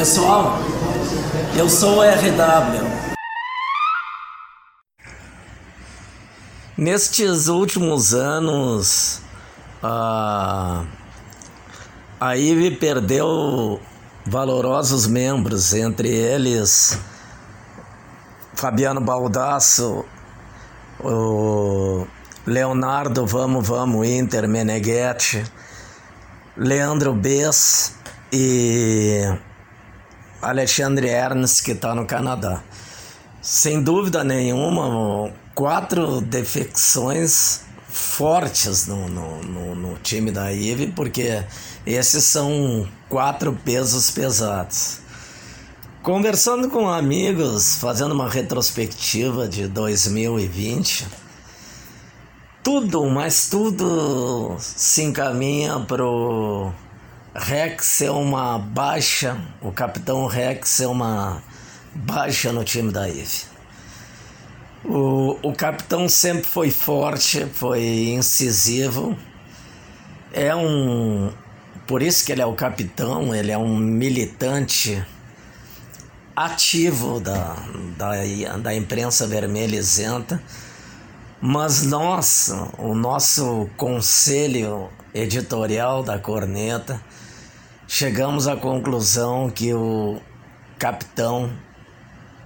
Pessoal, eu sou o RW. Nestes últimos anos, a, IVE perdeu valorosos membros, entre eles Fabiano Baldasso, o Leonardo Vamos Vamos Inter Meneghetti, Leandro Bess e Alexandre Ernst, que está no Canadá. Sem dúvida nenhuma, quatro defecções fortes no, no, no, no time da IVE, porque esses são quatro pesos pesados. Conversando com amigos, fazendo uma retrospectiva de 2020, tudo, mas tudo se encaminha pro Rex ser uma baixa, o capitão Rex ser uma baixa no time da IVE. O, o capitão sempre foi forte, foi incisivo. É um. Por isso que ele é o capitão, ele é um militante ativo da, da, da imprensa vermelha isenta. Mas nós, o nosso conselho editorial da Corneta, chegamos à conclusão que o capitão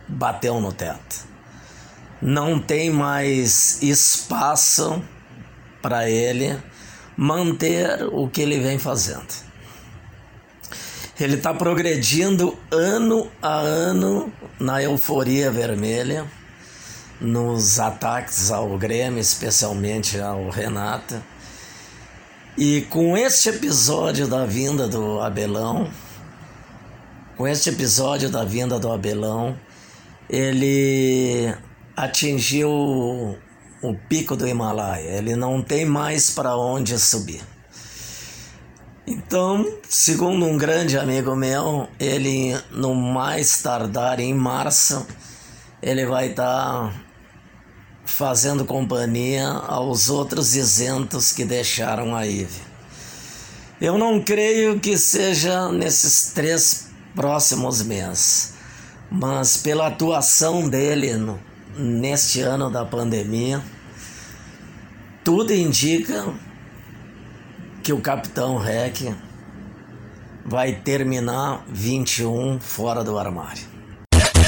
bateu no teto. Não tem mais espaço para ele manter o que ele vem fazendo. Ele está progredindo ano a ano na euforia vermelha, nos ataques ao Grêmio, especialmente ao Renato e com este episódio da vinda do Abelão, com este episódio da vinda do Abelão, ele atingiu o pico do Himalaia. Ele não tem mais para onde subir. Então, segundo um grande amigo meu, ele no mais tardar em março, ele vai estar tá fazendo companhia aos outros isentos que deixaram a IVE. Eu não creio que seja nesses três próximos meses, mas pela atuação dele no, neste ano da pandemia, tudo indica que o Capitão Rec vai terminar 21 fora do armário.